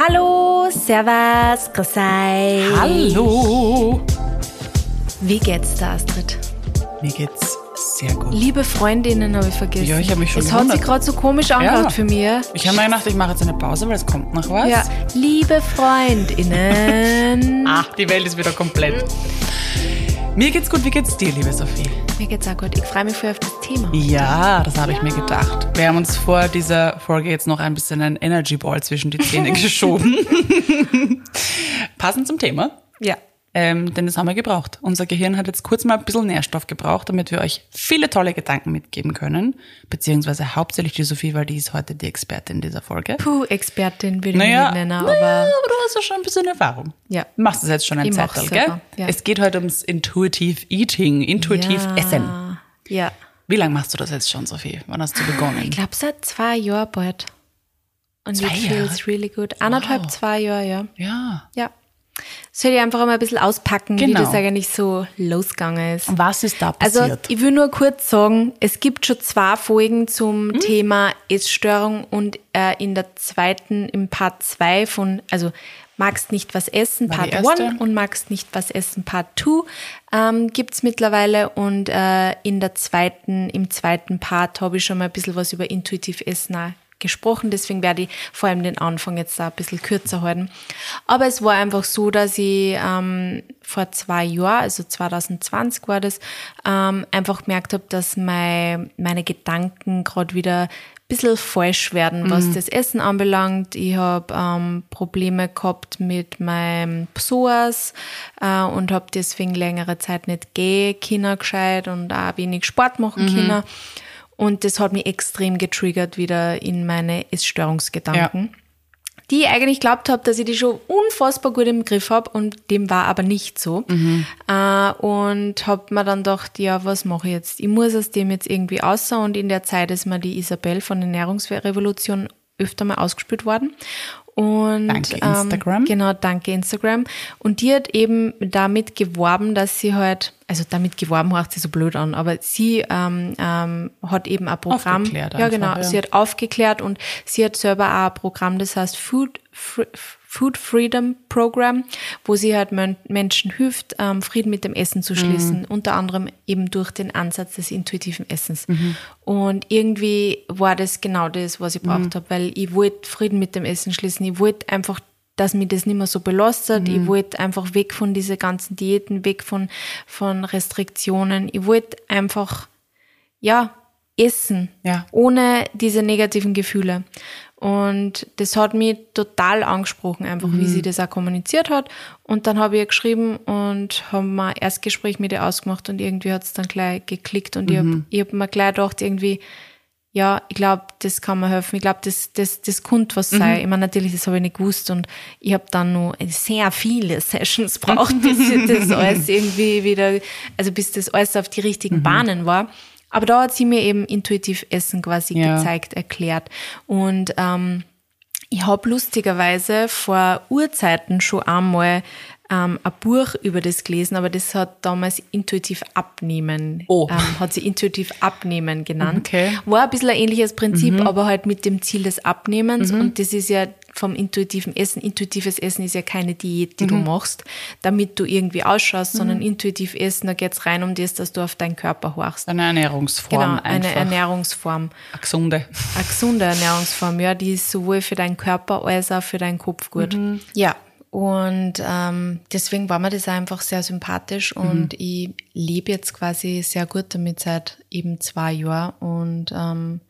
Hallo, Servus, grüß euch. Hallo. Wie geht's da, Astrid? Mir geht's sehr gut. Liebe Freundinnen habe ich vergessen. Ja, ich hab mich schon Es hat sich gewundert. gerade so komisch angehört Ja. für mir. Ich habe mir gedacht, ich mache jetzt eine Pause, weil es kommt noch was. Ja, liebe Freundinnen. Ah, die Welt ist wieder komplett. Mir geht's gut. Wie geht's dir, liebe Sophie? Mir geht's auch gut. Ich freue mich voll auf das Thema. Ja, das habe ich mir gedacht. Wir haben uns vor dieser Folge jetzt noch ein bisschen einen Energy Ball zwischen die Zähne geschoben. Passend zum Thema. Ja. Ähm, denn das haben wir gebraucht. Unser Gehirn hat jetzt kurz mal ein bisschen Nährstoff gebraucht, damit wir euch viele tolle Gedanken mitgeben können. Beziehungsweise hauptsächlich die Sophie, weil die ist heute die Expertin dieser Folge. Puh, Expertin würde ich Naja, nennen, naja, aber aber du hast ja schon ein bisschen Erfahrung. Ja. Du machst es jetzt schon ein Zeitalter, gell? ja. Es geht heute ums Intuitive Eating, intuitiv ja. Essen. Ja. Wie lange machst du das jetzt schon, Sophie? Wann hast du begonnen? Ich glaube seit zwei Jahren bald. Und Zwei it feels Jahre? really good. Anderthalb, zwei Jahre, ja. ja. Ja. Soll ich einfach mal ein bisschen auspacken, wie Genau. das eigentlich so losgegangen ist? Und was ist da Also passiert? ich will nur kurz sagen, es gibt schon zwei Folgen zum Mhm. Thema Essstörung und äh, in der zweiten, im Part 2 von, also magst nicht was essen, War Part erste? 1 und magst nicht was essen, Part 2 ähm, gibt's mittlerweile und äh, in der zweiten, im zweiten Part habe ich schon mal ein bisschen was über intuitiv Essen gesprochen, deswegen werde ich vor allem den Anfang jetzt da ein bisschen kürzer halten. Aber es war einfach so, dass ich ähm, vor zwei Jahren, also 2020 war das, ähm, einfach gemerkt habe, dass mein, meine Gedanken gerade wieder bisschen falsch werden, was das Essen anbelangt. Ich habe ähm, Probleme gehabt mit meinem Psoas äh, und habe deswegen längere Zeit nicht gehen können gescheit und auch wenig Sport machen können. Und das hat mich extrem getriggert wieder in meine Essstörungsgedanken. Die ich eigentlich glaubt habe, dass ich die schon unfassbar gut im Griff habe und dem war aber nicht so. Äh, und habe mir dann gedacht, ja, was mache ich jetzt? Ich muss aus dem jetzt irgendwie außer und in der Zeit ist mir die Isabel von der Ernährungsrevolution öfter mal ausgespielt worden. Und, Danke, Instagram. Ähm, genau, danke Instagram. Und die hat eben damit geworben, dass sie halt, also damit geworben hört sie so blöd an, aber sie ähm, ähm, hat eben ein Programm. Aufgeklärt ja, einfach, genau. ja. Sie hat aufgeklärt und sie hat selber auch ein Programm, das heißt Food, Fr- Food Freedom Program, wo sie halt Men Menschen hilft, ähm, Frieden mit dem Essen zu schließen, unter anderem eben durch den Ansatz des intuitiven Essens. Und irgendwie war das genau das, was ich braucht habe, weil ich wollte Frieden mit dem Essen schließen. Ich wollte einfach dass mich das nicht mehr so belastet. Ich wollte einfach weg von diese ganzen Diäten, weg von, von Restriktionen. Ich wollte einfach, ja, essen. Ja. Ohne diese negativen Gefühle. Und das hat mich total angesprochen, einfach wie sie das auch kommuniziert hat. Und dann habe ich ihr geschrieben und haben mal ein Erstgespräch mit ihr ausgemacht und irgendwie hat es dann gleich geklickt und ich habe hab mir gleich gedacht, irgendwie, ja, ich glaube, das kann mir helfen. Ich glaube, das, das, das könnte was sein. Ich meine, natürlich, das habe ich nicht gewusst und ich habe dann noch sehr viele Sessions braucht, bis das alles irgendwie wieder, also bis das alles auf die richtigen Bahnen war. Aber da hat sie mir eben intuitiv Essen quasi Ja. gezeigt, erklärt. Und ähm, ich habe lustigerweise vor Urzeiten schon einmal ähm, ein Buch über das gelesen, aber das hat damals intuitiv abnehmen, Oh. ähm, hat sie intuitiv abnehmen genannt. Okay. War ein bisschen ein ähnliches Prinzip, aber halt mit dem Ziel des Abnehmens und das ist ja vom intuitiven Essen. Intuitives Essen ist ja keine Diät, die du machst, damit du irgendwie ausschaust, sondern intuitiv essen, da geht's rein um das, dass du auf deinen Körper horchst. Eine Ernährungsform Genau, eine einfach. Ernährungsform. Eine gesunde. Eine gesunde Ernährungsform, ja, die ist sowohl für deinen Körper als auch für deinen Kopf gut. Ja, und ähm, deswegen war mir das einfach sehr sympathisch und ich lebe jetzt quasi sehr gut damit seit eben zwei Jahren und ähm,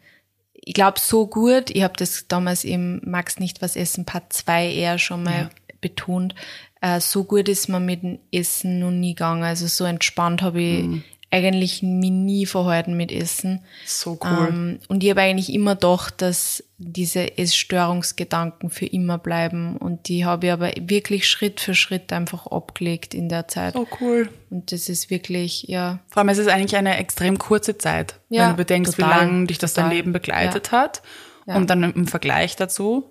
ich glaube so gut, ich habe das damals im Max nicht was essen Part 2 eher schon mal betont, äh, so gut ist man mit dem Essen noch nie gegangen, also so entspannt habe ich eigentlich mich nie verhalten mit Essen. So cool. Ähm, und ich habe eigentlich immer gedacht, dass diese Essstörungsgedanken für immer bleiben. Und die habe ich aber wirklich Schritt für Schritt einfach abgelegt in der Zeit. so cool. Und das ist wirklich, ja, Vor allem, es ist eigentlich eine extrem kurze Zeit, Ja, wenn du bedenkst, total, wie lange dich das dein total. Leben begleitet hat. Und dann im Vergleich dazu,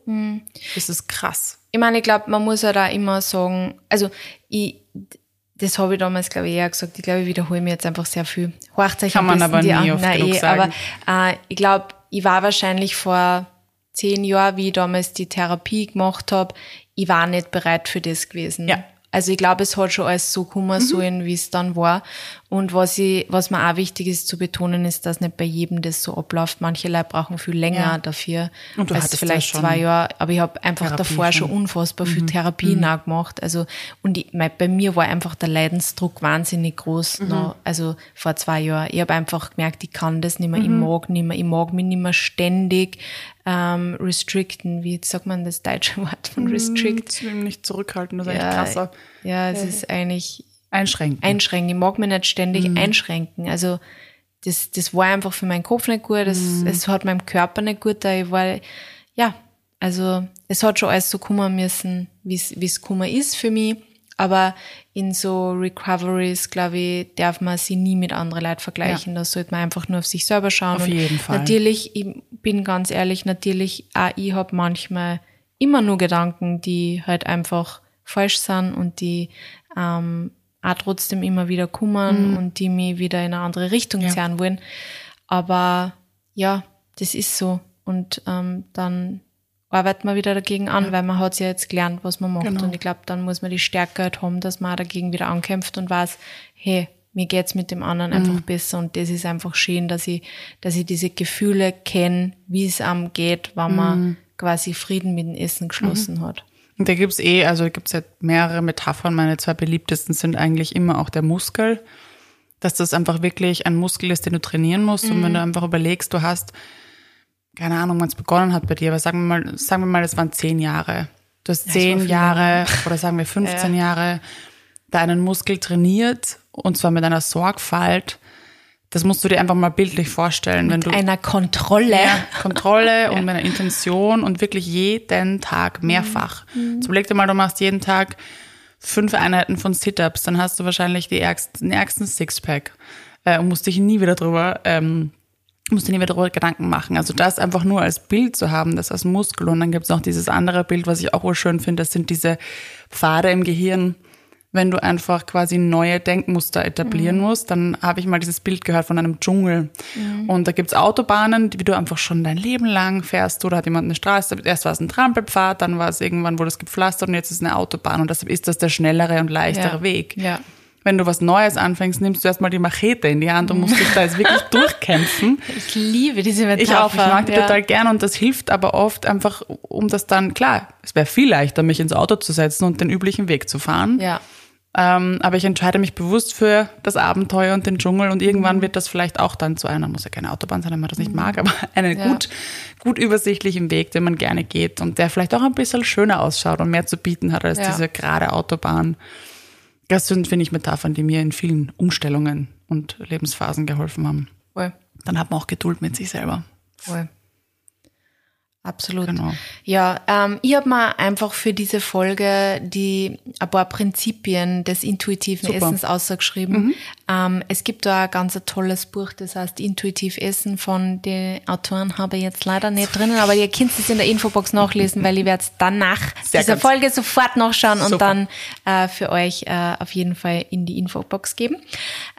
das ist krass. ich meine, ich glaube, man muss halt auch immer sagen, also ich, das habe ich damals, glaube ich, eher gesagt, ich glaube, ich wiederhole mir jetzt einfach sehr viel. Horcht euch Kann man aber die nie an. oft Nein, genug eh, sagen. Aber äh, ich glaube, ich war wahrscheinlich vor zehn Jahren, wie ich damals die Therapie gemacht habe, ich war nicht bereit für das gewesen. Ja. Also ich glaube, es hat schon alles so kommen sollen, wie es dann war. Und was ich, was mir auch wichtig ist zu betonen, ist, dass nicht bei jedem das so abläuft. Manche Leute brauchen viel länger Ja. dafür Und du als hattest ja vielleicht schon zwei Jahre. Aber ich habe einfach Therapie davor schon schon. Mhm. unfassbar viel Therapien auch gemacht. Also und ich, mein, bei mir war einfach der Leidensdruck wahnsinnig groß. Mhm. Noch, also vor zwei Jahren. Ich habe einfach gemerkt, ich kann das nicht mehr, Mhm. ich mag nicht mehr, ich mag mich nicht mehr ständig ähm, restricten. Wie sagt man das deutsche Wort von restrict? Will mich nicht zurückhalten, das ist Ja, eigentlich krasser. Ja, es ist eigentlich Einschränken. einschränken. Ich mag mich nicht ständig Mhm. einschränken. Also das, das war einfach für meinen Kopf nicht gut, es, Mhm. es hat meinem Körper nicht gut, da ich war, ja, also es hat schon alles so kommen müssen, wie es wie es gekommen ist für mich. Aber in so Recoveries, glaube ich, darf man sie nie mit anderen Leuten vergleichen. Da sollte man einfach nur auf sich selber schauen. Auf jeden Fall. Natürlich, ich bin ganz ehrlich, natürlich, auch ich habe manchmal immer nur Gedanken, die halt einfach falsch sind und die ähm, auch trotzdem immer wieder kommen und die mich wieder in eine andere Richtung Mhm. Ja. ziehen wollen. Aber ja, das ist so. Und ähm, dann arbeitet man wieder dagegen an, weil man hat ja jetzt gelernt, was man macht. Genau. Und ich glaube, dann muss man die Stärke halt haben, dass man auch dagegen wieder ankämpft und weiß, hey, mir geht's mit dem anderen Mhm. einfach besser. Und das ist einfach schön, dass ich, dass ich diese Gefühle kenne, wie es einem geht, wenn Mhm. man quasi Frieden mit dem Essen geschlossen hat. Und da gibt's eh, also gibt's ja mehrere Metaphern. Meine zwei beliebtesten sind eigentlich immer auch der Muskel. Dass das einfach wirklich ein Muskel ist, den du trainieren musst. Und wenn du einfach überlegst, du hast, keine Ahnung, wann es begonnen hat bei dir, aber sagen wir mal, sagen wir mal, es waren zehn Jahre. Du hast war zehn Jahre oder sagen wir 15 Jahre deinen Muskel trainiert und zwar mit einer Sorgfalt. Das musst du dir einfach mal bildlich vorstellen, wenn du Einer Kontrolle. ja, Kontrolle und mit einer Intention und wirklich jeden Tag mehrfach. Mhm. So überleg dir mal, du machst jeden Tag fünf Einheiten von Sit-Ups, dann hast du wahrscheinlich die ärgsten, den ärgsten Sixpack äh, und musst dich nie wieder drüber, ähm, musst dir nie wieder darüber Gedanken machen. Also das einfach nur als Bild zu haben, das als Muskel. Und dann gibt's noch dieses andere Bild, was ich auch wohl schön finde, das sind diese Pfade im Gehirn, wenn du einfach quasi neue Denkmuster etablieren musst, dann habe ich mal dieses Bild gehört von einem Dschungel. Und da gibt's Autobahnen, die du einfach schon dein Leben lang fährst. Oder hat jemand eine Straße, erst war es ein Trampelpfad, dann war es irgendwann, wurde es gepflastert und jetzt ist es eine Autobahn. Und deshalb ist das der schnellere und leichtere Ja. Weg. Ja. Wenn du was Neues anfängst, nimmst du erstmal die Machete in die Hand und musst dich da jetzt wirklich durchkämpfen. Ich liebe diese Metapher. Ich auch, ich mag die ja. total gern und das hilft aber oft einfach, um das dann, klar, es wäre viel leichter, mich ins Auto zu setzen und den üblichen Weg zu fahren. Ja. Ähm, aber ich entscheide mich bewusst für das Abenteuer und den Dschungel und irgendwann wird das vielleicht auch dann zu einer, muss ja keine Autobahn sein, wenn man das nicht mag, aber einen Ja. gut, gut übersichtlichen Weg, den man gerne geht und der vielleicht auch ein bisschen schöner ausschaut und mehr zu bieten hat als Ja. diese gerade Autobahn. Das sind, finde ich, Metaphern, die mir in vielen Umstellungen und Lebensphasen geholfen haben. Voll. Dann hat man auch Geduld mit sich selber. Voll. Absolut. Genau. Ja, ähm, ich habe mir einfach für diese Folge die ein paar Prinzipien des intuitiven Super. Essens ausgeschrieben. Ähm, es gibt da ein ganz tolles Buch, das heißt Intuitiv Essen von den Autoren habe ich jetzt leider nicht drinnen, aber ihr könnt es in der Infobox nachlesen, weil ich werde es dann nach Sehr dieser. Folge sofort nachschauen und Super. dann äh, für euch äh, auf jeden Fall in die Infobox geben.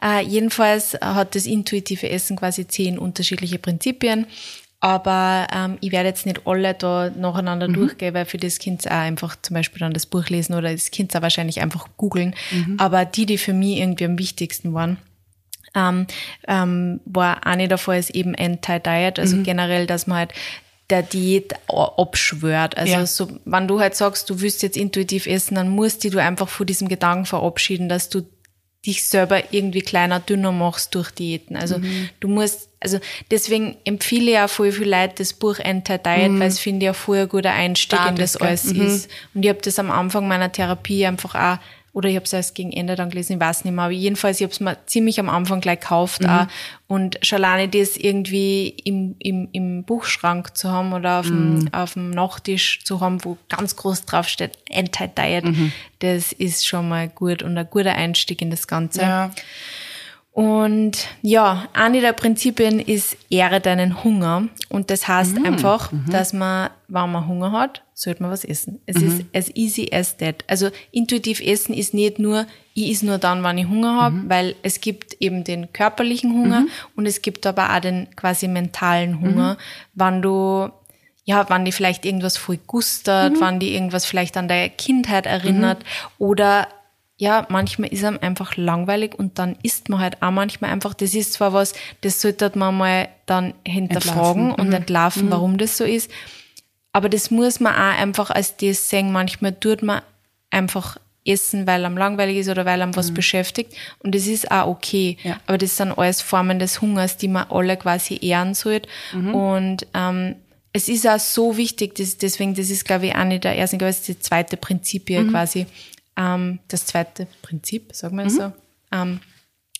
Äh, jedenfalls hat das intuitive Essen quasi zehn unterschiedliche Prinzipien. Aber ähm, ich werde jetzt nicht alle da nacheinander durchgehen, weil für das Kind auch einfach zum Beispiel dann das Buch lesen oder das Kind auch wahrscheinlich einfach googeln. Aber die, die für mich irgendwie am wichtigsten waren, ähm, ähm, war eine davon ist eben Anti-Diet, also generell, dass man halt der Diät abschwört. Also Ja. so, wenn du halt sagst, du willst jetzt intuitiv essen, dann musst du einfach von diesem Gedanken verabschieden, dass du dich selber irgendwie kleiner, dünner machst durch Diäten. Also du musst, also deswegen empfehle ich auch voll viel Leute das Buch Anti-Diet, weil es finde ich auch voll ein guter Einstieg in das Start alles ist. Und ich habe das am Anfang meiner Therapie einfach auch, oder ich habe es erst gegen Ende dann gelesen, ich weiß nicht mehr, aber jedenfalls, ich habe es mir ziemlich am Anfang gleich gekauft auch. Und schon alleine das irgendwie im, im, im Buchschrank zu haben oder auf, dem, auf dem Nachttisch zu haben, wo ganz groß drauf steht, Anti-Diet, das ist schon mal gut und ein guter Einstieg in das Ganze. Ja. Und ja, eine der Prinzipien ist, ehre deinen Hunger. Und das heißt einfach, dass man, wenn man Hunger hat, sollte man was essen. Es ist as easy as that. Also intuitiv essen ist nicht nur, ich is nur dann, wenn ich Hunger habe, weil es gibt eben den körperlichen Hunger und es gibt aber auch den quasi mentalen Hunger, wenn du ja, wann die vielleicht irgendwas voll gustert, mhm. wann die irgendwas vielleicht an der Kindheit erinnert mhm. oder ja, manchmal ist einem einfach langweilig und dann isst man halt auch manchmal einfach, das ist zwar was, das sollte man mal dann hinterfragen entlarven. und mhm. entlarven, mhm. warum das so ist. Aber das muss man auch einfach als das sehen. Manchmal tut man einfach essen, weil einem langweilig ist oder weil einem was mhm. beschäftigt. Und das ist auch okay. Ja. Aber das sind alles Formen des Hungers, die man alle quasi ehren sollte. Mhm. Und ähm, es ist auch so wichtig, das, deswegen, das ist, glaube ich, auch nicht der erste, das ist die zweite Prinzip hier mhm. quasi. Ähm, das zweite Prinzip, sagen wir mhm. so. Ähm,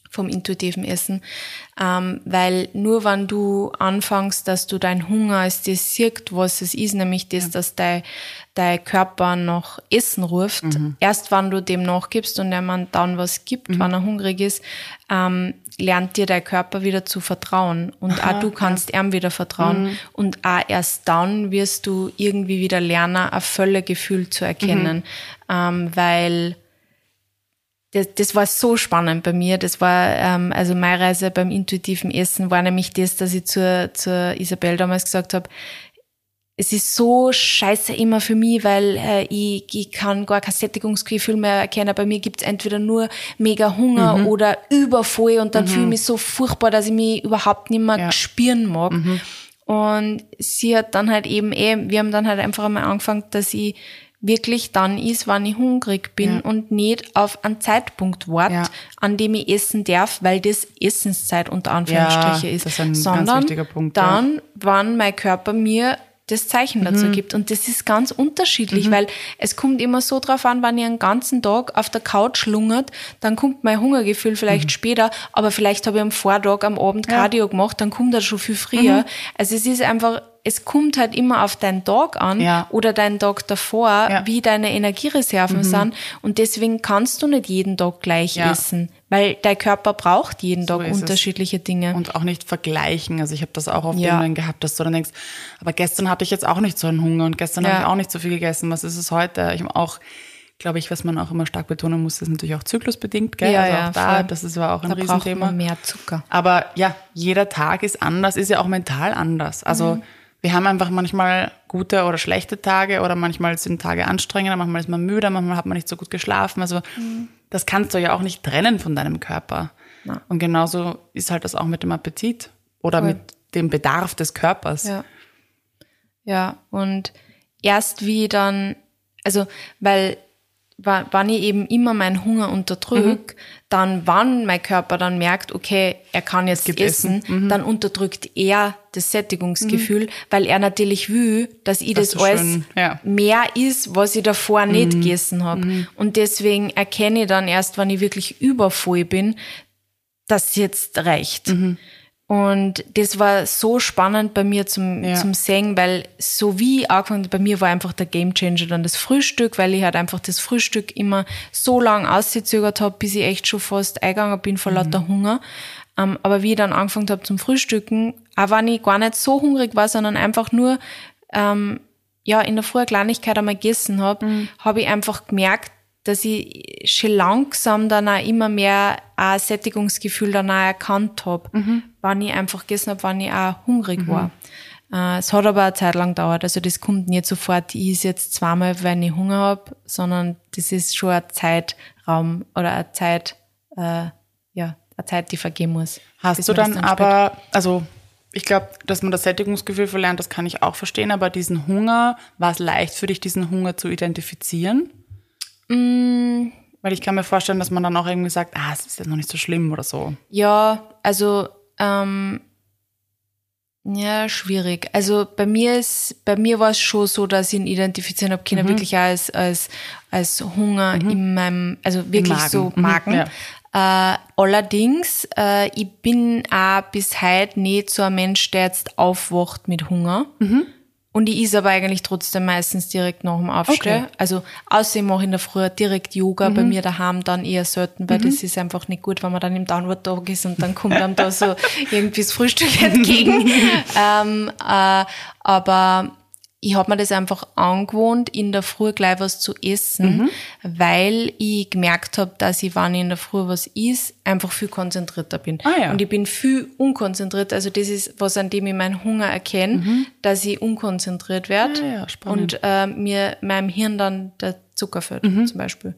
vom intuitiven Essen, ähm, weil nur wenn du anfängst, dass du dein Hunger als das siehst, was es ist, nämlich das, ja. dass dein, dein Körper noch Essen ruft, mhm. erst wenn du dem nachgibst und man dann was gibt, mhm. wenn er hungrig ist, ähm, lernt dir dein Körper wieder zu vertrauen und Aha, auch du kannst ja. ihm wieder vertrauen mhm. und auch erst dann wirst du irgendwie wieder lernen, ein Völlegefühl zu erkennen, mhm. ähm, weil das, das war so spannend bei mir. Das war, ähm, also meine Reise beim intuitiven Essen war nämlich das, dass ich zur, zur Isabel damals gesagt habe, es ist so scheiße immer für mich, weil äh, ich, ich kann gar kein Sättigungsgefühl mehr erkennen. Bei mir gibt's entweder nur mega Hunger mhm. oder übervoll und dann mhm. fühle ich mich so furchtbar, dass ich mich überhaupt nicht mehr ja. spüren mag. Mhm. Und sie hat dann halt eben eh, wir haben dann halt einfach einmal angefangen, dass ich wirklich dann ist, wann ich hungrig bin ja. und nicht auf einen Zeitpunkt wart, ja. an dem ich essen darf, weil das Essenszeit unter Anführungsstriche ja, ist, das ist ein sondern Punkt, dann, wann mein Körper mir das Zeichen dazu mhm. gibt. Und das ist ganz unterschiedlich, mhm. weil es kommt immer so drauf an, wenn ihr einen ganzen Tag auf der Couch lungert, dann kommt mein Hungergefühl vielleicht mhm. später, aber vielleicht habe ich am Vortag, am Abend Cardio gemacht, dann kommt das schon viel früher. Mhm. Also es ist einfach es kommt halt immer auf deinen Tag an ja. oder deinen Tag davor, ja. wie deine Energiereserven mhm. sind. Und deswegen kannst du nicht jeden Tag gleich ja. essen, weil dein Körper braucht jeden so Tag unterschiedliche es. Dinge. Und auch nicht vergleichen. Also ich habe das auch oft ja. gehabt, dass du dann denkst, aber gestern hatte ich jetzt auch nicht so einen Hunger und gestern habe ich auch nicht so viel gegessen. Was ist es heute? Ich habe auch glaube ich, was man auch immer stark betonen muss, ist natürlich auch zyklusbedingt, gell? Ja, also ja, auch da, voll. das ist aber auch ein da Riesenthema. Braucht man mehr Zucker. Aber ja, jeder Tag ist anders, ist ja auch mental anders. Also mhm wir haben einfach manchmal gute oder schlechte Tage oder manchmal sind Tage anstrengender, manchmal ist man müde, manchmal hat man nicht so gut geschlafen. Also mhm. das kannst du ja auch nicht trennen von deinem Körper. Ja. Und genauso ist halt das auch mit dem Appetit oder Voll. mit dem Bedarf des Körpers. Ja. ja, und erst wie dann, also weil wann ich eben immer meinen Hunger unterdrück, mhm. dann wann mein Körper dann merkt, okay, er kann jetzt essen, essen. Mhm. dann unterdrückt er das Sättigungsgefühl, mhm. weil er natürlich will, dass ich das, das alles ja. mehr ist, was ich davor nicht mhm. gegessen habe. Mhm. Und deswegen erkenne ich dann erst, wenn ich wirklich übervoll bin, dass jetzt reicht. Und das war so spannend bei mir zum, ja. zum Singen, weil so wie angefangen, bei mir war einfach der Gamechanger dann das Frühstück, weil ich halt einfach das Frühstück immer so lang ausgezögert habe, bis ich echt schon fast eingegangen bin vor mhm. lauter Hunger. Um, ähm, aber wie ich dann angefangen habe zum Frühstücken, auch wenn ich gar nicht so hungrig war, sondern einfach nur ähm, ja in der Früh eine Kleinigkeit einmal gegessen habe, mhm. habe ich einfach gemerkt, dass ich schon langsam dann auch immer mehr ein Sättigungsgefühl dann auch erkannt habe, mhm. wann ich einfach gegessen habe, wann ich auch hungrig mhm. war. Äh, es hat aber eine Zeit lang gedauert. Also das kommt nicht sofort, ich esse jetzt zweimal, wenn ich Hunger habe, sondern das ist schon ein Zeitraum oder eine Zeit, äh, ja, eine Zeit, die vergehen muss. Hast du dann, dann aber, also ich glaube, dass man das Sättigungsgefühl verlernt, das kann ich auch verstehen, aber diesen Hunger, war es leicht für dich, diesen Hunger zu identifizieren? Mm. Weil ich kann mir vorstellen, dass man dann auch irgendwie sagt, ah, es ist jetzt noch nicht so schlimm oder so. Ja, also ähm, ja, schwierig. Also bei mir ist, bei mir war es schon so, dass ich ihn identifizieren habe, Kinder mhm. wirklich als, als, als Hunger mhm. in meinem, also wirklich Magen. so mhm. Magen. Mhm, ja. Äh, allerdings, äh, ich bin auch bis heute nicht so ein Mensch, der jetzt aufwacht mit Hunger. Mhm. Und ich is aber eigentlich trotzdem meistens direkt nach dem Aufstehen. Okay. Also außerdem mache ich in der Früh direkt Yoga, mhm. bei mir daheim dann eher selten, weil mhm. das ist einfach nicht gut, wenn man dann im Downward Dog ist und dann kommt einem da so irgendwie das Frühstück entgegen. ähm, äh, aber ich habe mir das einfach angewohnt, in der Früh gleich was zu essen, Mhm. weil ich gemerkt habe, dass ich, wenn ich in der Früh was is, einfach viel konzentrierter bin. Ah, ja. Und ich bin viel unkonzentriert. Also das ist was, an dem ich meinen Hunger erkenne, dass ich unkonzentriert werde Mhm. Ja, und äh, mir meinem Hirn dann der Zucker fällt, Mhm. zum Beispiel.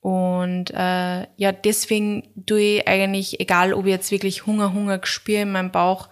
Und äh, ja, deswegen tue ich eigentlich, egal ob ich jetzt wirklich Hunger, Hunger spüre in meinem Bauch,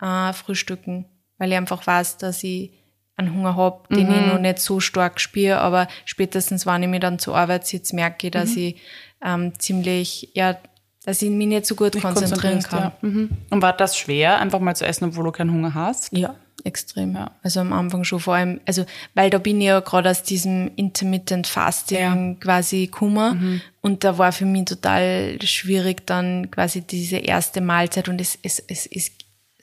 äh, frühstücken, weil ich einfach weiß, dass ich einen Hunger hab, den Mhm. ich noch nicht so stark spüre, aber spätestens, wenn ich mich dann zur Arbeit sitze, merke ich, Mhm. dass ich ähm, ziemlich, ja, dass ich mich nicht so gut konzentrieren konzentrierst, kann. Ja. Mhm. Und war das schwer, einfach mal zu essen, obwohl du keinen Hunger hast? Ja, extrem. Ja. Also am Anfang schon vor allem, also weil da bin ich ja gerade aus diesem Intermittent Fasting quasi gekommen und da war für mich total schwierig dann quasi diese erste Mahlzeit und es, es, es, es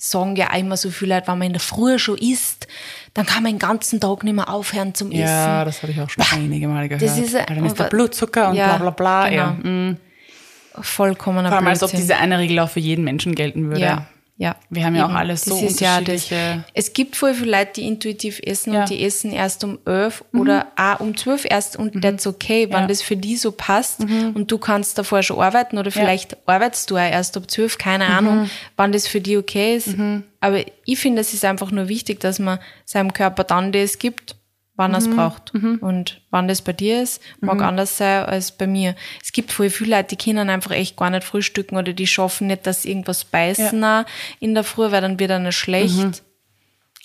sagen ja immer so viele Leute, wenn man in der Früh schon isst, dann kann man den ganzen Tag nicht mehr aufhören zum Essen. Ja, das habe ich auch schon einige Mal gehört. Das ist, dann ist der Blutzucker und Ja, bla bla bla. genau. Ja. Mhm. Vollkommener Vor allem, als ob Blödsinn. diese eine Regel auch für jeden Menschen gelten würde. Ja, ja. Wir haben ja auch Eben. alles so Das ja das. unterschiedliche- Es gibt voll viele Leute, die intuitiv essen Ja. Mhm. und die essen erst um elf oder auch um zwölf erst und that's okay, wenn Ja. Mhm. das für die so passt und du kannst davor schon arbeiten oder vielleicht arbeitest du auch erst ab zwölf, keine Mhm. Ahnung, wann das für die okay ist. Aber ich finde, es ist einfach nur wichtig, dass man seinem Körper dann das gibt, wann er es Mhm. braucht. Und wann das bei dir ist, mag anders sein als bei mir. Es gibt voll viele Leute, die können einfach echt gar nicht frühstücken oder die schaffen nicht, dass irgendwas beißen auch in der Früh, weil dann wird ihnen schlecht. Mhm.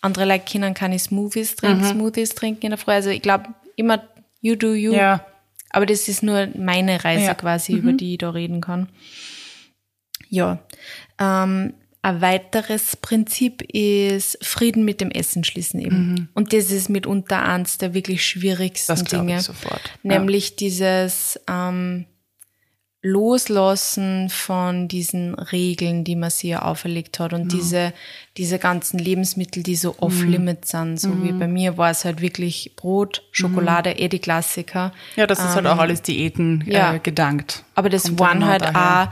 Andere Leute können keine Smoothies trinken, Smoothies trinken in der Früh. Also ich glaube immer, you do you. Ja. Aber das ist nur meine Reise Ja. Mhm. quasi, über die ich da reden kann. Ja. Ähm, ein weiteres Prinzip ist Frieden mit dem Essen schließen eben. Und das ist mitunter eins der wirklich schwierigsten Mhm. Das Dinge. ich sofort. Nämlich dieses ähm, Loslassen von diesen Regeln, die man sich ja auferlegt hat und diese, diese ganzen Lebensmittel, die so off-limit sind. So wie bei mir war es halt wirklich Brot, Schokolade, eh die Klassiker. Ja. ja, das ist halt auch alles Diäten ja. äh, gedankt. Aber das Kommt waren halt auch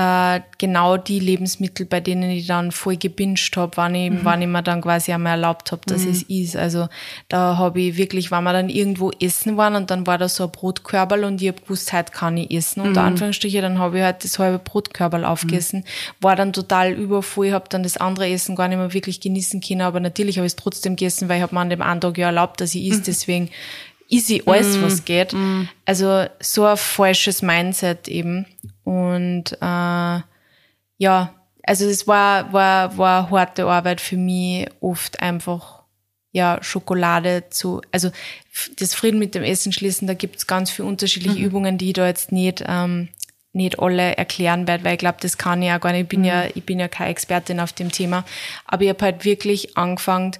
äh, genau die Lebensmittel, bei denen ich dann voll gebinged habe, wann ich, Mhm. wann ich mir dann quasi einmal erlaubt habe, dass es ist. Also da habe ich wirklich, wenn wir dann irgendwo essen waren und dann war da so ein Brotkörperl und ich habe gewusst, heute kann ich essen. Mhm. Unter Anführungsstriche, dann habe ich halt das halbe Brotkörperl aufgegessen, war dann total übervoll, habe dann das andere Essen gar nicht mehr wirklich genießen können, aber natürlich habe ich es trotzdem gegessen, weil ich habe mir an dem einen Tag ja erlaubt, dass ich Mhm. is, deswegen easy alles, was geht. Also so ein falsches Mindset eben. Und äh, ja, also es war, war, war harte Arbeit für mich, oft einfach ja Schokolade zu, also das Frieden mit dem Essen schließen, da gibt's ganz viele unterschiedliche Übungen, die ich da jetzt nicht ähm, nicht alle erklären werde, weil ich glaube, das kann ich auch gar nicht. Ich bin ja, ich bin ja keine Expertin auf dem Thema. Aber ich habe halt wirklich angefangen,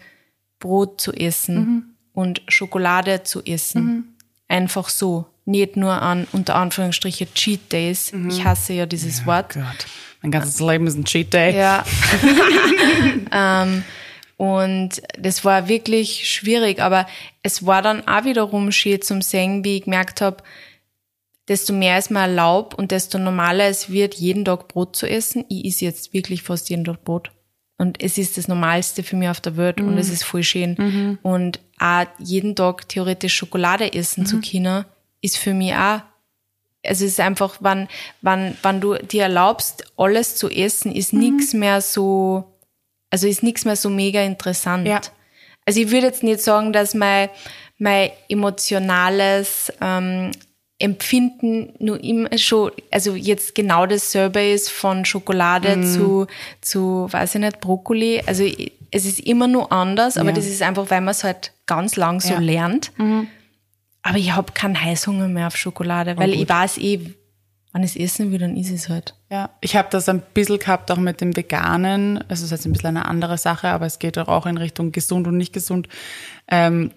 Brot zu essen und Schokolade zu essen. Einfach so. Nicht nur an, unter Anführungsstrichen, Cheat Days. Ich hasse ja dieses Wort. Gott, mein ganzes Leben ist ein Cheat Day. Ja. ähm, und das war wirklich schwierig, aber es war dann auch wiederum schön zum Singen, wie ich gemerkt habe, desto mehr es mir erlaubt und desto normaler es wird, jeden Tag Brot zu essen. Ich esse jetzt wirklich fast jeden Tag Brot. Und es ist das Normalste für mich auf der Welt und es ist voll schön. Und auch jeden Tag theoretisch Schokolade essen zu können, ist für mich auch also es ist einfach, wann, wann, wann du dir erlaubst, alles zu essen, ist nix mehr so, also ist nix mehr so mega interessant. Ja. Also ich würde jetzt nicht sagen, dass mein, mein emotionales ähm, Empfinden nur immer schon, also jetzt genau dasselbe ist von Schokolade zu, zu, weiß ich nicht, Brokkoli. Also es ist immer nur anders, aber Ja. das ist einfach, weil man es halt ganz lang so Ja. lernt. Aber ich habe keinen Heißhunger mehr auf Schokolade, weil ich weiß eh, wenn ich es essen will, dann ist es halt. Ja, ich habe das ein bisschen gehabt auch mit dem Veganen. Es ist jetzt ein bisschen eine andere Sache, aber es geht auch in Richtung gesund und nicht gesund. Ähm,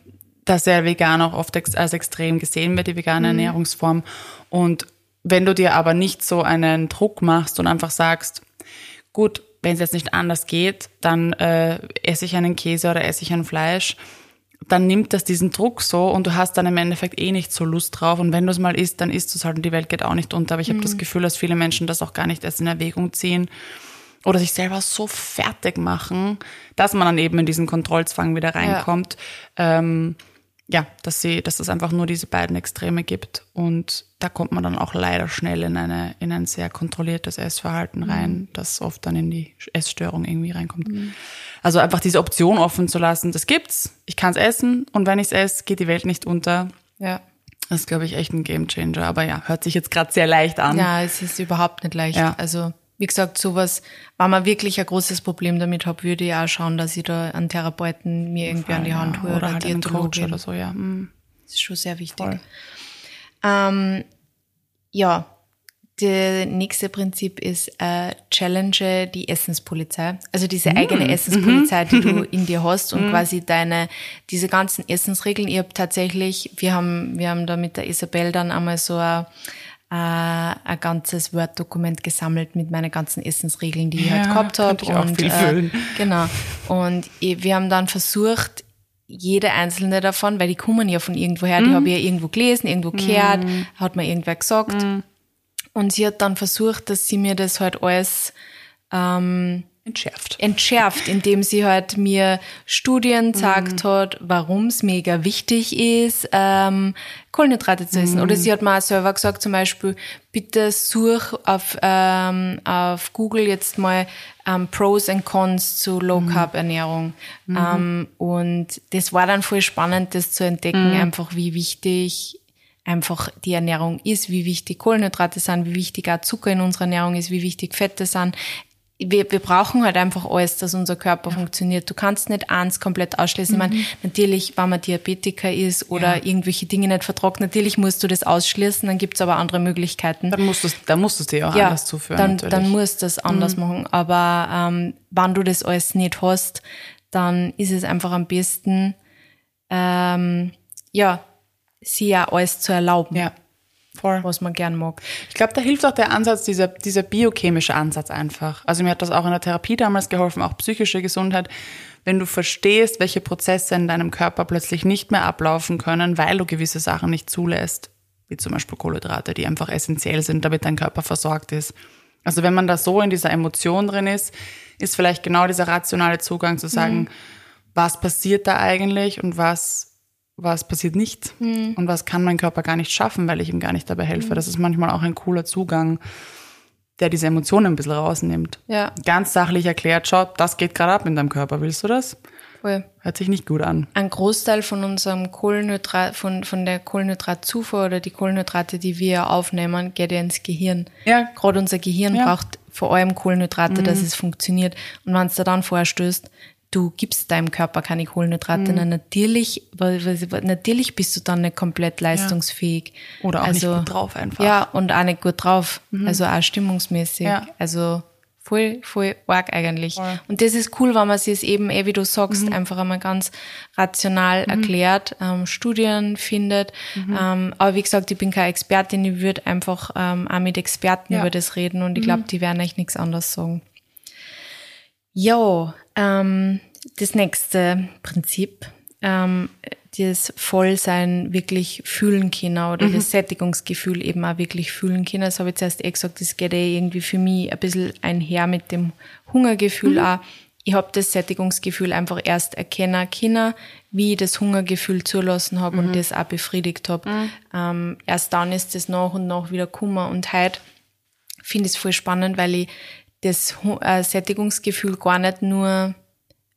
dass ja vegan auch oft als extrem gesehen wird, die vegane Ernährungsform. Und wenn du dir aber nicht so einen Druck machst und einfach sagst, gut, wenn es jetzt nicht anders geht, dann äh, esse ich einen Käse oder esse ich ein Fleisch, dann nimmt das diesen Druck so und du hast dann im Endeffekt eh nicht so Lust drauf. Und wenn du es mal isst, dann isst du es halt und die Welt geht auch nicht unter. Aber ich habe das Gefühl, dass viele Menschen das auch gar nicht erst in Erwägung ziehen. oder sich selber so fertig machen, dass man dann eben in diesen Kontrollzwang wieder reinkommt. Ja, ähm, ja dass, sie, dass es einfach nur diese beiden Extreme gibt. Und da kommt man dann auch leider schnell in, eine, in ein sehr kontrolliertes Essverhalten rein, mhm. das oft dann in die Essstörung irgendwie reinkommt. Mhm. Also einfach diese Option offen zu lassen, das gibt's, ich kann's essen und wenn ich's esse, geht die Welt nicht unter. Ja. Das ist, glaube ich, echt ein Gamechanger. Aber ja, hört sich jetzt gerade sehr leicht an. Ja, es ist überhaupt nicht leicht. Ja. Also wie gesagt, sowas, wenn man wirklich ein großes Problem damit habe, würde ich auch schauen, dass ich da einen Therapeuten mir irgendwie Fall, an die Hand hole ja. oder, oder halt einen Coach oder so, ja. Mhm. Das ist schon sehr wichtig. Ähm, ja, das nächste Prinzip ist äh, Challenge die Essenspolizei. Also diese mhm. eigene Essenspolizei, die du in dir hast und mhm. quasi deine, diese ganzen Essensregeln. Ich habe tatsächlich, wir haben, wir haben da mit der Isabel dann einmal so ein äh, ein ganzes Word-Dokument gesammelt mit meinen ganzen Essensregeln, die ich halt gehabt habe. Und äh, genau. Und wir haben dann versucht, jede einzelne davon, weil die kommen ja von irgendwoher, mm. die mhm. habe ich ja irgendwo gelesen, irgendwo gehört, mm. hat mir irgendwer gesagt. Mm. Und sie hat dann versucht, dass sie mir das halt alles ähm, entschärft. Entschärft, indem sie halt mir Studien gesagt mhm. hat, warum es mega wichtig ist, ähm, Kohlenhydrate zu essen. Mhm. Oder sie hat mir auch selber gesagt, zum Beispiel, bitte such auf, ähm, auf Google jetzt mal ähm, Pros and Cons zu Low mhm. Carb Ernährung. Mhm. Ähm, und das war dann voll spannend, das zu entdecken, mhm. einfach wie wichtig einfach die Ernährung ist, wie wichtig Kohlenhydrate sind, wie wichtig auch Zucker in unserer Ernährung ist, wie wichtig Fette sind wir, wir brauchen halt einfach alles, dass unser Körper ja. funktioniert. Du kannst nicht eins komplett ausschließen. Mhm. Ich meine, mhm. natürlich, wenn man Diabetiker ist oder ja. irgendwelche Dinge nicht vertragt, natürlich musst du das ausschließen, dann gibt's aber andere Möglichkeiten. Dann musst du dann musst du dir auch ja, anders zuführen. Dann, natürlich. dann musst du es anders mhm. machen. Aber ähm, wenn du das alles nicht hast, dann ist es einfach am besten, ähm, ja, sie ja alles zu erlauben. Ja. Voll. was man gern mag. Ich glaube, da hilft auch der Ansatz, dieser, dieser biochemische Ansatz einfach. Also mir hat das auch in der Therapie damals geholfen, auch psychische Gesundheit. Wenn du verstehst, welche Prozesse in deinem Körper plötzlich nicht mehr ablaufen können, weil du gewisse Sachen nicht zulässt, wie zum Beispiel Kohlenhydrate, die einfach essentiell sind, damit dein Körper versorgt ist. Also wenn man da so in dieser Emotion drin ist, ist vielleicht genau dieser rationale Zugang zu sagen, mhm. was passiert da eigentlich und was was passiert nicht mhm. und was kann mein Körper gar nicht schaffen, weil ich ihm gar nicht dabei helfe. Mhm. Das ist manchmal auch ein cooler Zugang, der diese Emotionen ein bisschen rausnimmt. Ja. Ganz sachlich erklärt, schau, das geht gerade ab in deinem Körper, willst du das? Voll. Hört sich nicht gut an. Ein Großteil von unserem Kohlenhydrat, von, von der Kohlenhydratzufuhr oder die Kohlenhydrate, die wir aufnehmen, geht ja ins Gehirn. Ja. Gerade unser Gehirn ja. braucht vor allem Kohlenhydrate, mhm. dass es funktioniert. Und wenn es da dann vorstößt, du gibst deinem Körper keine Kohlenhydrate, mhm. natürlich, natürlich bist du dann nicht komplett leistungsfähig. Ja. Oder auch also, nicht gut drauf einfach. Ja, und auch nicht gut drauf. Mhm. Also auch stimmungsmäßig. Ja. Also voll, voll arg eigentlich. Voll. Und das ist cool, wenn man sich es eben, eh, wie du sagst, mhm. einfach einmal ganz rational mhm. erklärt, ähm, Studien findet. Mhm. Ähm, aber wie gesagt, ich bin keine Expertin, ich würde einfach ähm, auch mit Experten ja. über das reden und ich glaube, mhm. die werden euch nichts anderes sagen. Ja, ähm, das nächste Prinzip, ähm, das Vollsein wirklich fühlen können oder mhm. das Sättigungsgefühl eben auch wirklich fühlen können. Das habe ich zuerst eh gesagt, das geht eh irgendwie für mich ein bisschen einher mit dem Hungergefühl mhm. auch. Ich habe das Sättigungsgefühl einfach erst erkennen können, wie ich das Hungergefühl zulassen habe mhm. und das auch befriedigt habe. Mhm. Ähm, erst dann ist das nach und nach wieder Kummer und heute finde ich es voll spannend, weil ich das äh, Sättigungsgefühl gar nicht nur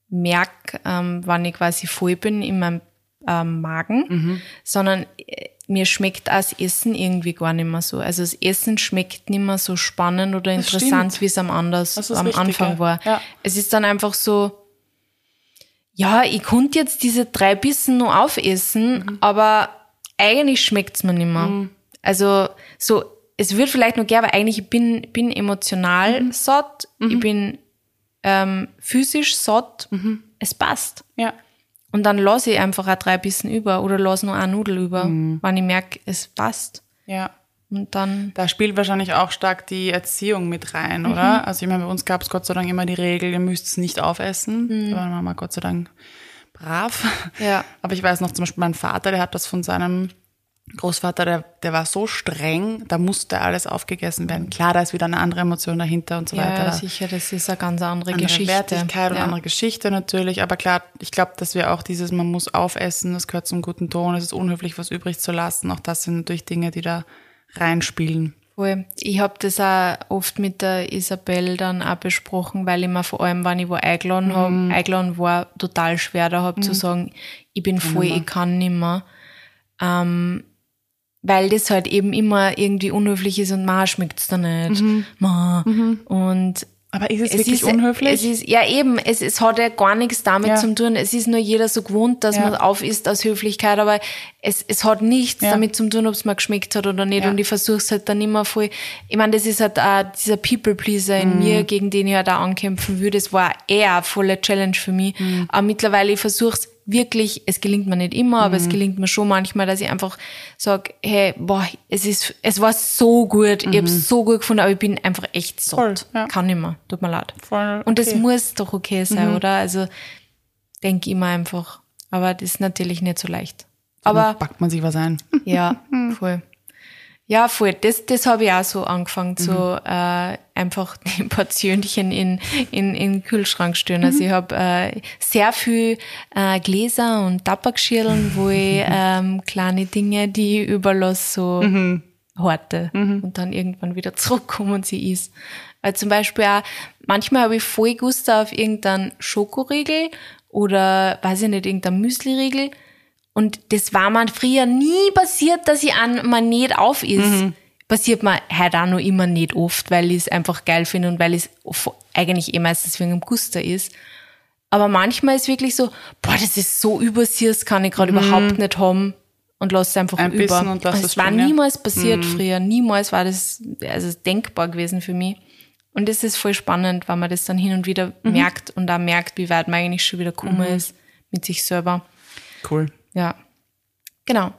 merke, ähm, wann ich quasi voll bin in meinem ähm, Magen, mhm. sondern äh, mir schmeckt auch das Essen irgendwie gar nicht mehr so. Also das Essen schmeckt nicht mehr so spannend oder das interessant, wie es am, anders, am Anfang ja. war. Ja. Es ist dann einfach so, ja, ich konnte jetzt diese drei Bissen nur aufessen, mhm. aber eigentlich schmeckt's mir nicht mehr. Mhm. Also so es wird vielleicht noch gern, aber eigentlich ich bin bin emotional mhm. satt, mhm. ich bin ähm, physisch satt, mhm. es passt. Ja. Und dann lasse ich einfach auch drei Bissen über oder lasse nur eine Nudel über, mhm. wenn ich merke, es passt. Ja. Und dann. Da spielt wahrscheinlich auch stark die Erziehung mit rein, oder? Mhm. Also ich meine, bei uns gab es Gott sei Dank immer die Regel, ihr müsst es nicht aufessen. Mhm. Da war Mama Gott sei Dank brav. Ja. Aber ich weiß noch zum Beispiel, mein Vater, der hat das von seinem Großvater, der, der war so streng, da musste alles aufgegessen werden. Klar, da ist wieder eine andere Emotion dahinter und so weiter. Ja, sicher, das ist eine ganz andere, andere Geschichte. Wertigkeit und ja. andere Geschichte natürlich. Aber klar, ich glaube, dass wir auch dieses, man muss aufessen, das gehört zum guten Ton, es ist unhöflich, was übrig zu lassen. Auch das sind natürlich Dinge, die da reinspielen. Voll. Ich habe das auch oft mit der Isabel dann auch besprochen, weil ich mir vor allem, wenn ich wo eingeladen Mhm. habe, eingeladen war, total schwer da hab zu sagen, ich bin voll, ich kann nimmer. Ähm, weil das halt eben immer irgendwie unhöflich ist und ma schmeckt's da nicht. Ma. Und Aber ist es, wirklich unhöflich? Es ist, ja, eben, es, es hat ja gar nichts damit Ja. zu tun. Es ist nur jeder so gewohnt, dass Ja. man auf isst aus Höflichkeit, aber es, es hat nichts Ja. damit zu tun, ob es mir geschmeckt hat oder nicht. Und ich versuche es halt dann immer voll. Ich meine, das ist halt auch dieser People-Pleaser in Mhm. mir, gegen den ich halt auch ankämpfen würde. Das war eher eine volle Challenge für mich. Mhm. Aber mittlerweile, ich versuche es wirklich, es gelingt mir nicht immer, aber Mhm. es gelingt mir schon manchmal, dass ich einfach sage, hey, boah, es ist, es war so gut, ich habe es so gut gefunden, aber ich bin einfach echt satt. Mhm. Ja. Kann nicht mehr, tut mir leid. Voll Und das okay. Mhm. muss doch okay sein, oder? Also denke immer einfach. Aber das ist natürlich nicht so leicht. Aber Aber packt man sich was ein. ja, voll. Ja, voll. Das, das habe ich auch so angefangen, so äh, einfach die Portionchen in, in, in den Kühlschrank stellen. Also ich habe äh, sehr viel äh, Gläser und Tabakschirlen, wo ich ähm, kleine Dinge, die ich überlasse, so horte und dann irgendwann wieder zurückkomme und sie isst. Weil zum Beispiel auch, manchmal habe ich voll Gust auf irgendeinen Schokoriegel oder, weiß ich nicht, irgendein Müsliriegel und das war mir früher nie passiert, dass ich an mal nicht auf ist. Passiert mir heute auch noch immer nicht oft, weil ich es einfach geil finde und weil es eigentlich eh meistens wegen dem Guster ist. Aber manchmal ist wirklich so, boah, das ist so übersiert, das kann ich gerade überhaupt nicht haben und lass es einfach Ein über. und es es war niemals passiert früher, niemals war das also denkbar gewesen für mich. Und das ist voll spannend, weil man das dann hin und wieder merkt und auch merkt, wie weit man eigentlich schon wieder gekommen ist mit sich selber. Cool. Ja, genau.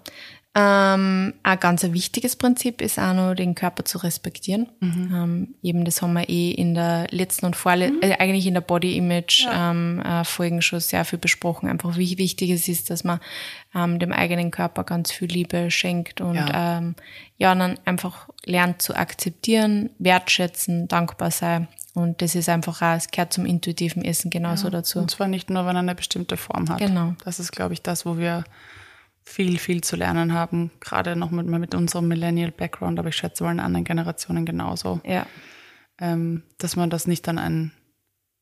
Ähm, ein ganz wichtiges Prinzip ist auch noch, den Körper zu respektieren. Ähm, eben, das haben wir eh in der letzten und vorle äh, eigentlich in der Body Image ähm, äh, Folgen schon sehr viel besprochen. Einfach wie wichtig es ist, dass man ähm, dem eigenen Körper ganz viel Liebe schenkt und Ja. ähm, ja, dann einfach lernt zu akzeptieren, wertschätzen, dankbar sein. Und das ist einfach auch, es gehört zum intuitiven Essen genauso dazu. Und zwar nicht nur, wenn er eine bestimmte Form hat. Genau. Das ist, glaube ich, das, wo wir viel, viel zu lernen haben. Gerade noch mit, mit unserem Millennial-Background, aber ich schätze mal in anderen Generationen genauso. Ja. Ähm, dass man das nicht an ein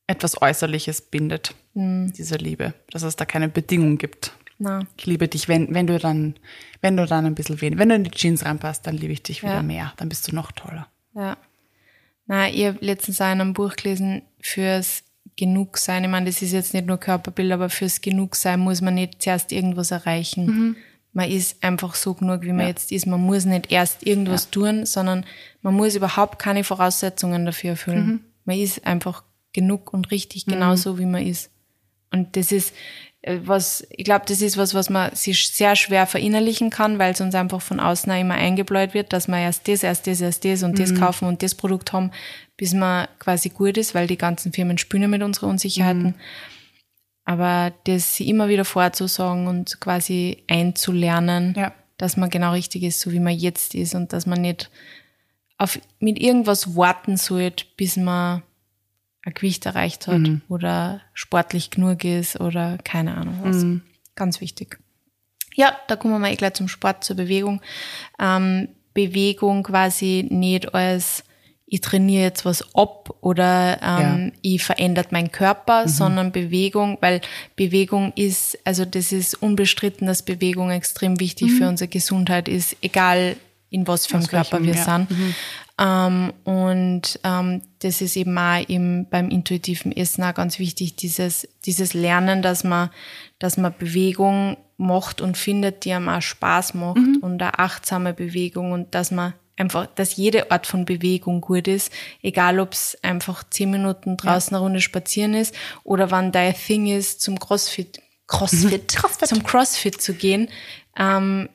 etwas Äußerliches bindet, Hm. diese Liebe. Dass es da keine Bedingung gibt. Na, Ich liebe dich, wenn, wenn du dann, wenn du dann ein bisschen wenig, wenn du in die Jeans reinpasst, dann liebe ich dich wieder Ja. mehr. Dann bist du noch toller. Ja. Na, ich habe letztens auch in einem Buch gelesen, fürs Genugsein, ich meine, das ist jetzt nicht nur Körperbild, aber fürs Genugsein muss man nicht zuerst irgendwas erreichen. Man ist einfach so genug, wie man Ja. jetzt ist. Man muss nicht erst irgendwas tun, sondern man muss überhaupt keine Voraussetzungen dafür erfüllen. Man ist einfach genug und richtig genauso, wie man ist. Und das ist was, ich glaube, das ist was, was man sich sehr schwer verinnerlichen kann, weil es uns einfach von außen auch immer eingebläut wird, dass wir erst das, erst das, erst das und das kaufen und das Produkt haben, bis man quasi gut ist, weil die ganzen Firmen spüren mit unseren Unsicherheiten. Aber das sie immer wieder vorzusagen und quasi einzulernen, Ja. dass man genau richtig ist, so wie man jetzt ist und dass man nicht auf, mit irgendwas warten sollte, bis man ein Gewicht erreicht hat oder sportlich genug ist oder keine Ahnung was. Ganz wichtig. Ja, da kommen wir mal eh gleich zum Sport, zur Bewegung. Ähm, Bewegung quasi nicht als ich trainiere jetzt was ab oder ähm, ich verändert meinen Körper, sondern Bewegung, weil Bewegung ist, also das ist unbestritten, dass Bewegung extrem wichtig für unsere Gesundheit ist, egal in was für einem Körper wir ja. sind. Ähm, und ähm, das ist eben auch im, beim intuitiven Essen auch ganz wichtig, dieses, dieses Lernen, dass man, dass man Bewegung macht und findet, die einem auch Spaß macht und eine achtsame Bewegung und dass man einfach, dass jede Art von Bewegung gut ist, egal ob es einfach zehn Minuten draußen eine Runde spazieren ist oder wann dein Thing ist, zum Crossfit, Crossfit, zum Crossfit zu gehen. Ähm,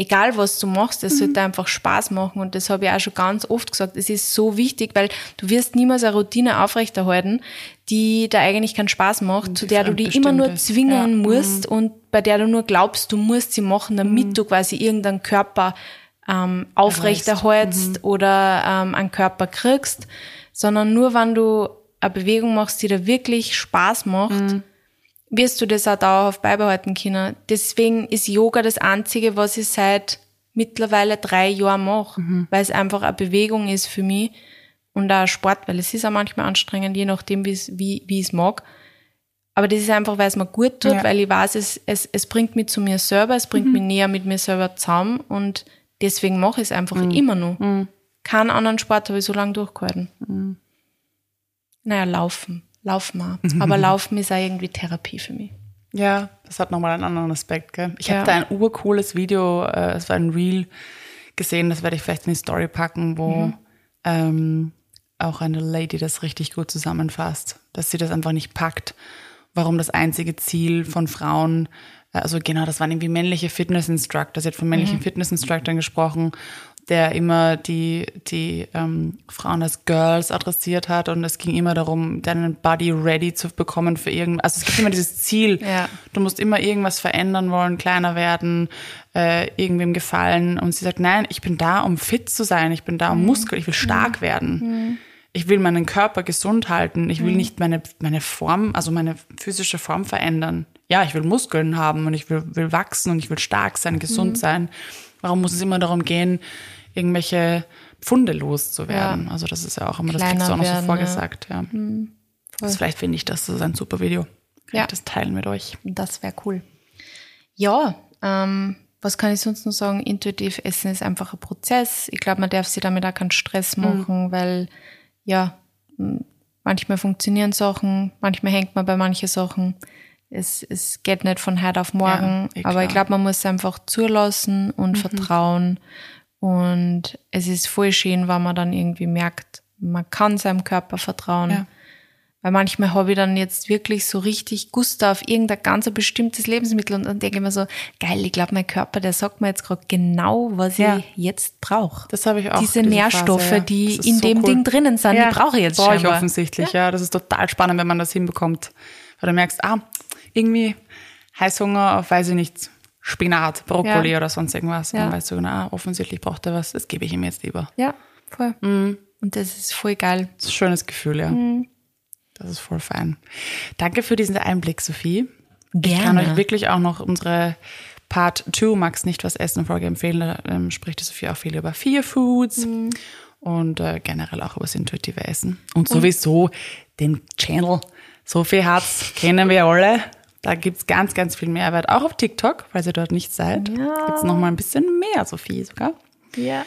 egal was du machst, es mhm. sollte einfach Spaß machen. Und das habe ich auch schon ganz oft gesagt. Es ist so wichtig, weil du wirst niemals eine Routine aufrechterhalten, die da eigentlich keinen Spaß macht, zu der du die immer nur zwingen ja. musst mhm. und bei der du nur glaubst, du musst sie machen, damit mhm. du quasi irgendeinen Körper ähm, aufrechterhältst mhm. oder ähm, einen Körper kriegst, sondern nur wenn du eine Bewegung machst, die dir wirklich Spaß macht, mhm wirst du das auch dauerhaft beibehalten können. Deswegen ist Yoga das Einzige, was ich seit mittlerweile drei Jahren mache, mhm. weil es einfach eine Bewegung ist für mich und auch Sport, weil es ist auch manchmal anstrengend, je nachdem, wie, wie ich es mag. Aber das ist einfach, weil es mir gut tut, ja. weil ich weiß, es, es, es bringt mich zu mir selber, es bringt mhm. mich näher mit mir selber zusammen und deswegen mache ich es einfach mhm. immer noch. Mhm. Keinen anderen Sport habe ich so lange durchgehalten. Mhm. Naja, laufen. Laufen auch. Aber Laufen ist auch irgendwie Therapie für mich. Ja, das hat nochmal einen anderen Aspekt, gell? Ich ja. habe da ein urcooles Video, äh, es war ein Reel gesehen, das werde ich vielleicht in die Story packen, wo mhm. ähm, auch eine Lady das richtig gut zusammenfasst, dass sie das einfach nicht packt, warum das einzige Ziel von Frauen also genau, das waren irgendwie männliche Fitness-Instructor. Sie hat von männlichen mhm. Fitness-Instructoren gesprochen der immer die, die ähm, Frauen als Girls adressiert hat und es ging immer darum, deinen Body ready zu bekommen für irgendwas. Also es gibt immer dieses Ziel, ja. du musst immer irgendwas verändern wollen, kleiner werden, äh, irgendwem gefallen. Und sie sagt, nein, ich bin da, um fit zu sein, ich bin da, um mhm. Muskel, ich will stark mhm. werden. Mhm. Ich will meinen Körper gesund halten. Ich will mhm. nicht meine, meine Form, also meine physische Form verändern. Ja, ich will Muskeln haben und ich will, will wachsen und ich will stark sein, gesund mhm. sein. Warum muss es immer darum gehen, irgendwelche Pfunde loszuwerden. Ja. Also das ist ja auch immer, das kriegst du auch noch so vorgesagt. Ja. Mhm. Also vielleicht finde ich das, das ist ein super Video. Kann ja. das teilen mit euch. Das wäre cool. Ja, ähm, was kann ich sonst noch sagen? Intuitiv essen ist einfach ein Prozess. Ich glaube, man darf sich damit auch keinen Stress mhm. machen, mhm. weil ja, manchmal funktionieren Sachen, manchmal hängt man bei manchen Sachen. Es, es geht nicht von heute auf morgen, ja, eh aber ich glaube, man muss einfach zulassen und mhm. vertrauen und es ist voll schön, wenn man dann irgendwie merkt, man kann seinem Körper vertrauen. Ja. Weil manchmal habe ich dann jetzt wirklich so richtig Gust auf irgendein ganz bestimmtes Lebensmittel und dann denke ich mir so, geil, ich glaube, mein Körper, der sagt mir jetzt gerade genau, was ja. ich jetzt brauche. Das habe ich auch. Diese, diese Nährstoffe, Phase, ja. die in so dem cool. Ding drinnen sind, die brauche ich jetzt brauche ich offensichtlich, ja. Das ist total spannend, wenn man das hinbekommt. Weil du merkst, ah, irgendwie Heißhunger auf, weiß ich nicht, Spinat, Brokkoli ja. oder sonst irgendwas. Ja. Dann weißt du genau, ah, offensichtlich braucht er was, das gebe ich ihm jetzt lieber. Ja, voll. Mhm. Und das ist voll geil. Das ist ein schönes Gefühl, ja. Mhm. Das ist voll fein. Danke für diesen Einblick, Sophie. Gerne. Ich kann euch wirklich auch noch unsere Part 2 Max nicht was essen Folge empfehlen. Da ähm, spricht Sophie auch viel über Fear Foods mhm. und äh, generell auch über das intuitive Essen. Und sowieso den Channel Sophie Harz kennen wir alle. Da gibt's ganz, ganz viel Mehrwert. Auch auf TikTok, weil ihr dort nicht seid. Ja. Gibt's noch mal ein bisschen mehr, Sophie sogar. Ja.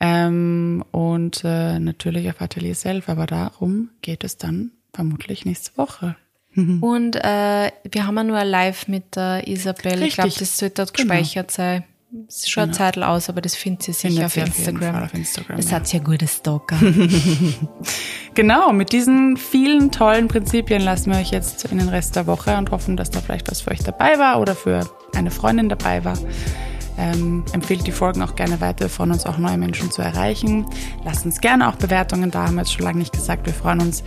Ähm, und äh, natürlich auf Atelier Self, aber darum geht es dann vermutlich nächste Woche. Und äh, wir haben ja nur Live mit der Isabel. Richtig. Ich glaube, das sollte dort genau. gespeichert sein. Es ist schon genau. Zeit aus, aber das findet ihr sicher auf Instagram. auf Instagram. Das ja. hat ja gute Stalker. genau, mit diesen vielen tollen Prinzipien lassen wir euch jetzt in den Rest der Woche und hoffen, dass da vielleicht was für euch dabei war oder für eine Freundin dabei war. Ähm, empfehlt die Folgen auch gerne weiter. Wir freuen uns auch, neue Menschen zu erreichen. Lasst uns gerne auch Bewertungen da, haben wir jetzt schon lange nicht gesagt. Wir freuen uns,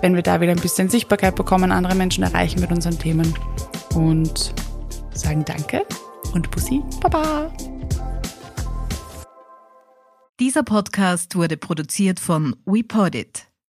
wenn wir da wieder ein bisschen Sichtbarkeit bekommen, andere Menschen erreichen mit unseren Themen. Und sagen Danke und Bussi, Baba. Dieser Podcast wurde produziert von WePodit.